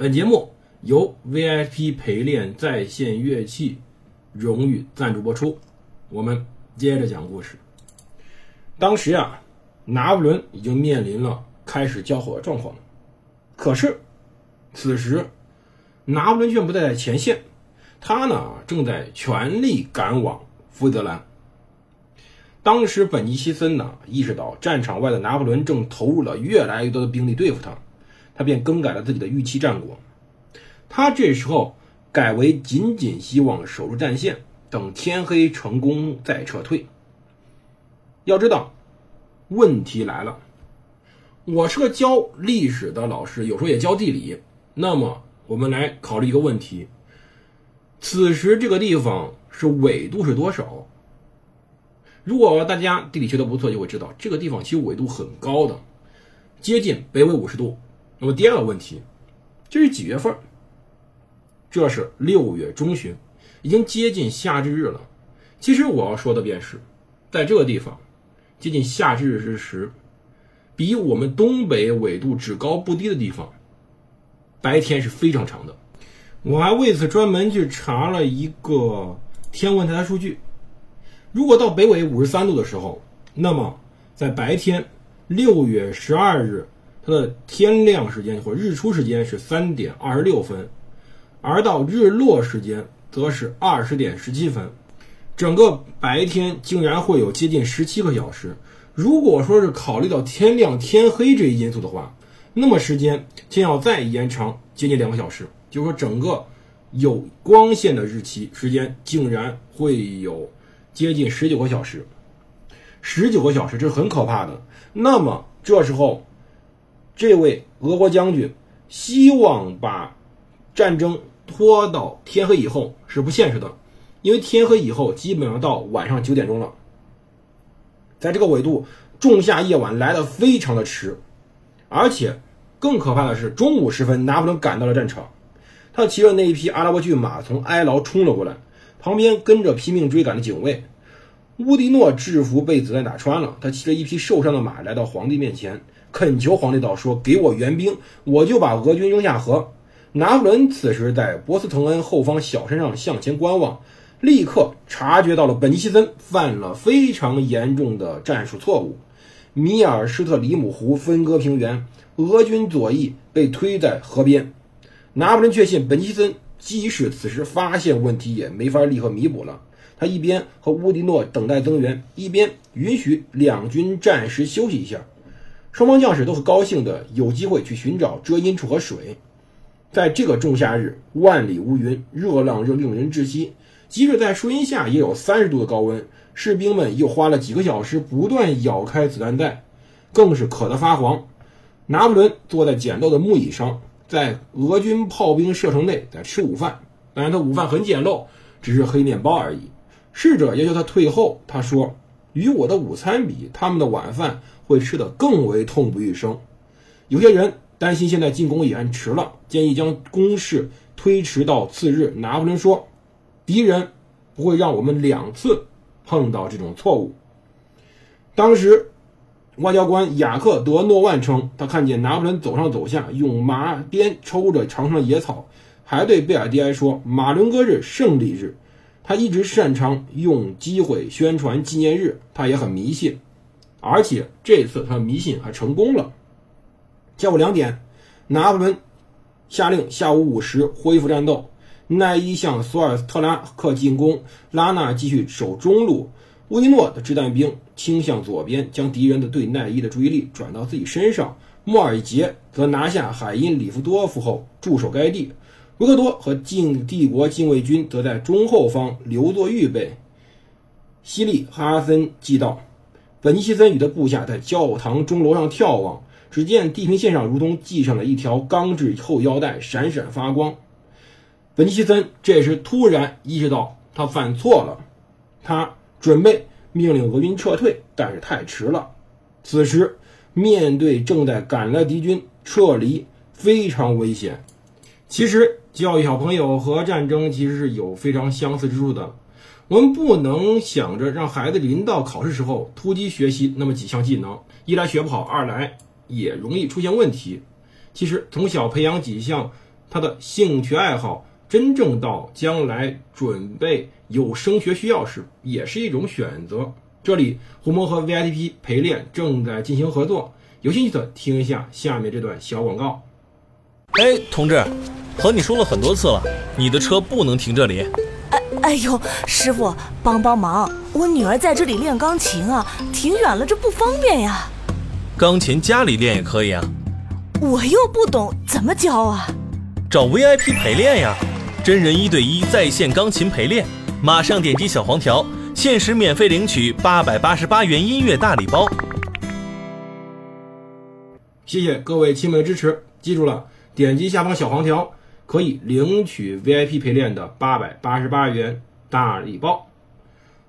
本节目由 VIP 陪练在线乐器荣誉赞助播出。我们接着讲故事。当时啊，拿破仑已经面临了开始交火的状况。可是，此时拿破仑却不在前线，他呢正在全力赶往福德兰。当时本尼西森呢意识到战场外的拿破仑正投入了越来越多的兵力对付他。他便更改了自己的预期战果，他这时候改为仅仅希望守住战线，等天黑成功再撤退。要知道，问题来了，我是个教历史的老师，有时候也教地理。那么，我们来考虑一个问题：此时这个地方是纬度是多少？如果大家地理学的不错，就会知道这个地方其实纬度很高的，接近北纬五十度。那么第二个问题，这是几月份？这是六月中旬，已经接近夏至日了。其实我要说的便是，在这个地方，接近夏至日之时，比我们东北纬度只高不低的地方，白天是非常长的。我还为此专门去查了一个天文台的数据。如果到北纬五十三度的时候，那么在白天，六月十二日。它的天亮时间或日出时间是三点二十六分，而到日落时间则是二十点十七分，整个白天竟然会有接近十七个小时。如果说是考虑到天亮天黑这一因素的话，那么时间将要再延长接近两个小时，就是说整个有光线的日期时间竟然会有接近十九个小时，十九个小时这是很可怕的。那么这时候。这位俄国将军希望把战争拖到天黑以后是不现实的，因为天黑以后基本上到晚上九点钟了。在这个纬度，仲夏夜晚来的非常的迟，而且更可怕的是，中午时分，拿破仑赶到了战场，他骑着那一匹阿拉伯骏马从埃劳冲了过来，旁边跟着拼命追赶的警卫。乌迪诺制服被子弹打穿了，他骑着一匹受伤的马来到皇帝面前。恳求皇帝道：“说给我援兵，我就把俄军扔下河。”拿破仑此时在博斯滕恩后方小山上向前观望，立刻察觉到了本尼西森犯了非常严重的战术错误。米尔施特里姆湖分割平原，俄军左翼被推在河边。拿破仑确信本尼西森即使此时发现问题，也没法立刻弥补了。他一边和乌迪诺等待增援，一边允许两军暂时休息一下。双方将士都很高兴的有机会去寻找遮阴处和水，在这个仲夏日，万里无云，热浪热令人窒息。即使在树荫下，也有三十度的高温。士兵们又花了几个小时不断咬开子弹袋，更是渴得发黄。拿破仑坐在简陋的木椅上，在俄军炮兵射程内在吃午饭。当然，他午饭很简陋，只是黑面包而已。侍者要求他退后，他说：“与我的午餐比，他们的晚饭。”会吃得更为痛不欲生。有些人担心现在进攻已然迟了，建议将攻势推迟到次日。拿破仑说：“敌人不会让我们两次碰到这种错误。”当时，外交官雅克·德诺万称，他看见拿破仑走上走下，用麻鞭抽着长长的野草，还对贝尔蒂埃说：“马伦戈日胜利日。”他一直擅长用机会宣传纪念日，他也很迷信。而且这次他迷信还成功了。下午两点，拿破仑下令下午五时恢复战斗。奈伊向索尔特拉克进攻，拉纳继续守中路。乌迪诺的掷弹兵倾向左边，将敌人的对奈伊的注意力转到自己身上。莫尔杰则拿下海因里夫多夫后驻守该地。维克多和晋帝国禁卫军则在中后方留作预备。西利哈森记道。本尼西森与他部下在教堂钟楼上眺望，只见地平线上如同系上了一条钢制后腰带，闪闪发光。本尼西森这时突然意识到他犯错了，他准备命令俄军撤退，但是太迟了。此时面对正在赶来敌军，撤离非常危险。其实教育小朋友和战争其实是有非常相似之处的。我们不能想着让孩子临到考试时候突击学习那么几项技能，一来学不好，二来也容易出现问题。其实从小培养几项他的兴趣爱好，真正到将来准备有升学需要时，也是一种选择。这里胡蒙和 VITP 陪练正在进行合作，有兴趣的听一下下面这段小广告。哎，同志，和你说了很多次了，你的车不能停这里。哎哎呦，师傅，帮帮忙！我女儿在这里练钢琴啊，挺远了，这不方便呀。钢琴家里练也可以啊。我又不懂，怎么教啊？找 VIP 陪练呀，真人一对一在线钢琴陪练。马上点击小黄条，限时免费领取八百八十八元音乐大礼包。谢谢各位亲们的支持，记住了，点击下方小黄条。可以领取 VIP 陪练的八百八十八元大礼包。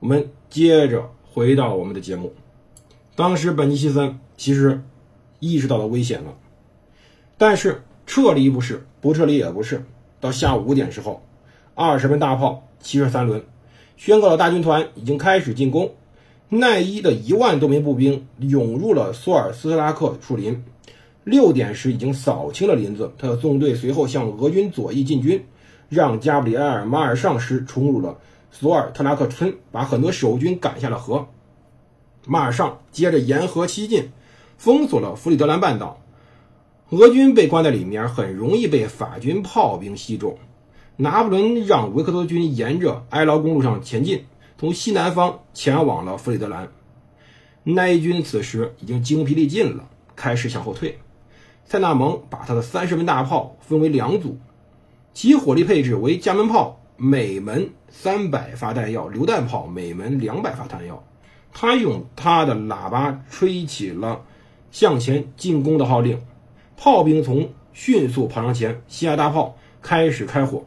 我们接着回到我们的节目。当时本尼西森其实意识到了危险了，但是撤离不是，不撤离也不是。到下午五点时候，二十门大炮，七十三轮，宣告了大军团已经开始进攻。奈伊的一万多名步兵涌入了索尔斯特拉克树林。六点时已经扫清了林子，他的纵队随后向俄军左翼进军，让加布里埃尔·马尔尚师冲入了索尔特拉克村，把很多守军赶下了河。马尔尚接着沿河西进，封锁了弗里德兰半岛。俄军被关在里面，很容易被法军炮兵击中。拿破仑让维克多军沿着埃劳公路上前进，从西南方前往了弗里德兰。奈军此时已经精疲力尽了，开始向后退。塞纳蒙把他的三十门大炮分为两组，其火力配置为加门炮每门三百发弹药，榴弹炮每门两百发弹药。他用他的喇叭吹起了向前进攻的号令，炮兵从迅速跑上前，西亚大炮开始开火。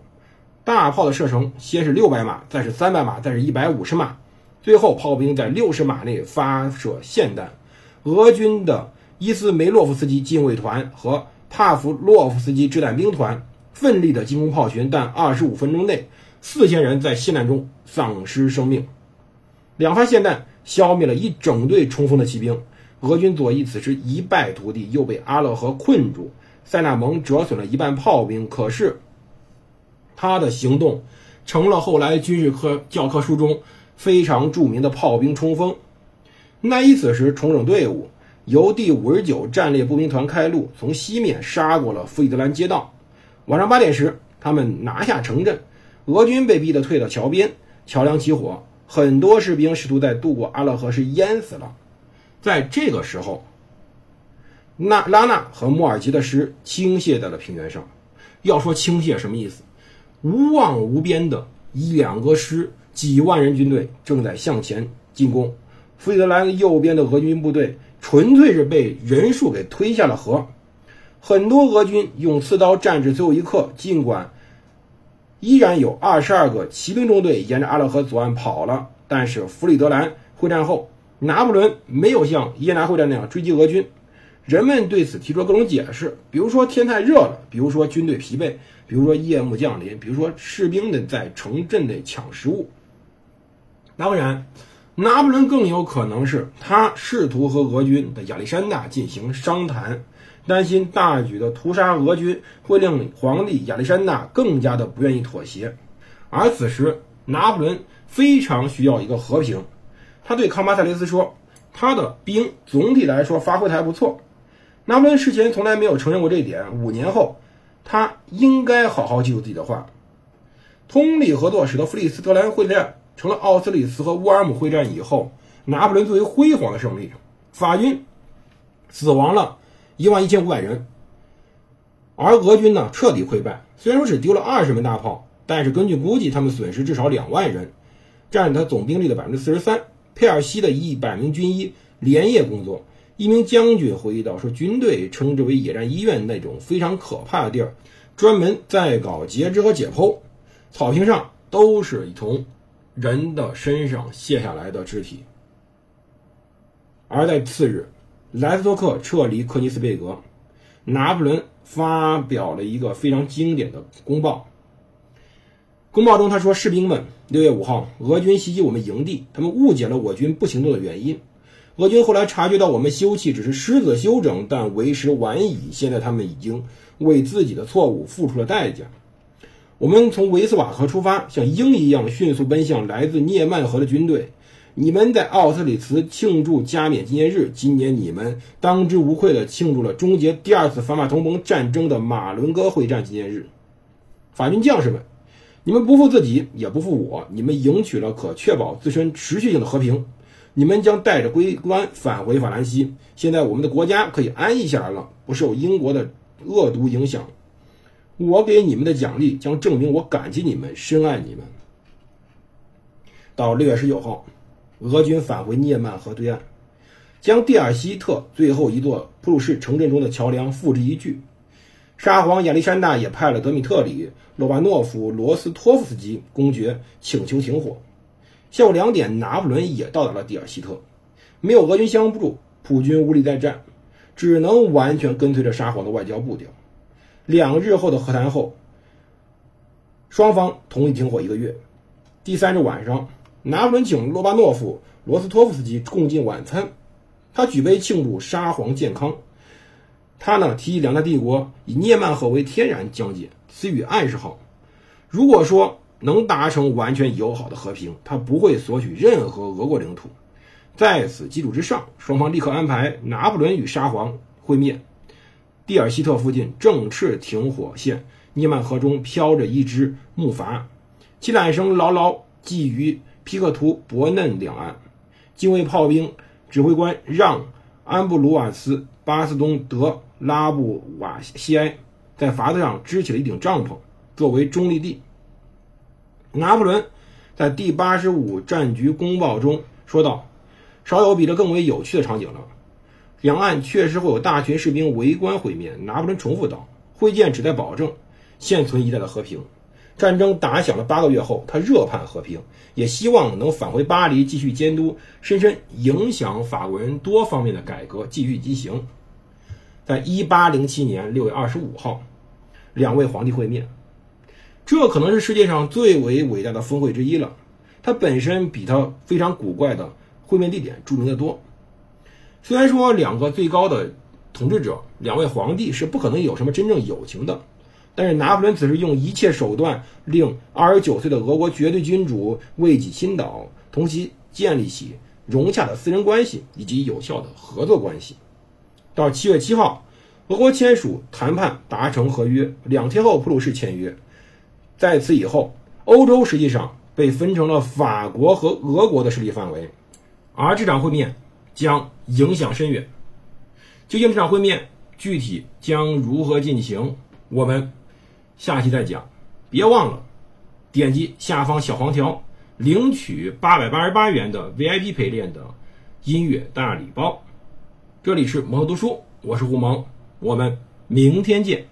大炮的射程先是六百码，再是三百码，再是一百五十码，最后炮兵在六十码内发射霰弹。俄军的。伊斯梅洛夫斯基近卫团和帕夫洛夫斯基掷弹兵团奋力的进攻炮群，但二十五分钟内，四千人在霰弹中丧失生命。两发霰弹消灭了一整队冲锋的骑兵，俄军左翼此时一败涂地，又被阿勒河困住。塞纳蒙折损了一半炮兵，可是他的行动成了后来军事科教科书中非常著名的炮兵冲锋。奈伊此时重整队伍。由第五十九战列步兵团开路，从西面杀过了弗里德兰街道。晚上八点时，他们拿下城镇，俄军被逼得退到桥边，桥梁起火，很多士兵试图在渡过阿勒河时淹死了。在这个时候，纳拉纳和莫尔吉的师倾泻在了平原上。要说倾泻什么意思？无望无边的一两个师，几万人军队正在向前进攻。弗里德兰右边的俄军部队。纯粹是被人数给推下了河，很多俄军用刺刀战至最后一刻。尽管依然有二十二个骑兵中队沿着阿勒河左岸跑了，但是弗里德兰会战后，拿破仑没有像耶拿会战那样追击俄军。人们对此提出了各种解释，比如说天太热了，比如说军队疲惫，比如说夜幕降临，比如说士兵们在城镇内抢食物。当然。拿破仑更有可能是他试图和俄军的亚历山大进行商谈，担心大举的屠杀俄军会令皇帝亚历山大更加的不愿意妥协。而此时，拿破仑非常需要一个和平。他对康巴塞雷斯说：“他的兵总体来说发挥的还不错。”拿破仑事前从来没有承认过这一点。五年后，他应该好好记住自己的话。通力合作使得弗里斯特兰会战。成了奥斯里茨和乌尔姆会战以后，拿破仑最为辉煌的胜利。法军死亡了一万一千五百人，而俄军呢彻底溃败。虽然说只丢了二十门大炮，但是根据估计，他们损失至少两万人，占他总兵力的百分之四十三。佩尔西的一百名军医连夜工作，一名将军回忆道：“说军队称之为野战医院那种非常可怕的地儿，专门在搞截肢和解剖，草坪上都是从人的身上卸下来的肢体。”而在次日，莱斯托克撤离克尼斯贝格，拿破仑发表了一个非常经典的公报。公报中他说：“士兵们，六月五号，俄军袭击我们营地，他们误解了我军不行动的原因。俄军后来察觉到我们休憩只是狮子休整，但为时晚矣。现在他们已经为自己的错误付出了代价。我们从维斯瓦河出发，像鹰一样迅速奔向来自涅曼河的军队。你们在奥特里茨庆祝加冕纪念日，今年你们当之无愧地庆祝了终结第二次反法同盟战争的马伦哥会战纪念日。法军将士们。”你们不负自己，也不负我。你们赢取了可确保自身持续性的和平。你们将带着桂冠返回法兰西。现在我们的国家可以安逸下来了，不受英国的恶毒影响。我给你们的奖励将证明我感激你们，深爱你们。到六月十九号，俄军返回涅曼河对岸，将蒂尔希特最后一座普鲁士城镇中的桥梁付之一炬。沙皇亚历山大也派了德米特里。罗巴诺夫、罗斯托夫斯基公爵请求停火。下午两点，拿破仑也到达了蒂尔希特。没有俄军相助，普军无力再战，只能完全跟随着沙皇的外交步调。两日后的和谈后，双方同意停火一个月。第三日晚上，拿破仑请罗巴诺夫、罗斯托夫斯基共进晚餐，他举杯庆祝沙皇健康。他呢提议两大帝国以涅曼河为天然疆界。此语暗示好，如果说能达成完全友好的和平，他不会索取任何俄国领土。在此基础之上，双方立刻安排拿破仑与沙皇会面。蒂尔希特附近正式停火线，涅曼河中飘着一只木筏，其缆绳牢牢系于皮克图伯嫩两岸。近卫炮兵指挥官让·安布鲁瓦斯·巴斯东·德拉布瓦西埃。在筏子上支起了一顶帐篷，作为中立地。拿破仑在第八十五战局公报中说道：“少有比这更为有趣的场景了。两岸确实会有大群士兵围观会面。”拿破仑重复道：“会见旨在保证现存一代的和平。战争打响了八个月后，他热盼和平，也希望能返回巴黎继续监督深深影响法国人多方面的改革继续进行。”在一八零七年六月二十五号。两位皇帝会面，这可能是世界上最为伟大的峰会之一了。它本身比它非常古怪的会面地点著名的多。虽然说两个最高的统治者，两位皇帝是不可能有什么真正友情的，但是拿破仑此时用一切手段令二十九岁的俄国绝对君主为己倾倒，同其建立起融洽的私人关系以及有效的合作关系。到七月七号。俄国签署谈判，达成合约。两天后，普鲁士签约。在此以后，欧洲实际上被分成了法国和俄国的势力范围，而这场会面将影响深远。究竟这场会面具体将如何进行，我们下期再讲。别忘了点击下方小黄条，领取八百八十八元的 VIP 陪练的音乐大礼包。这里是蒙读书，我是胡蒙。我们明天见。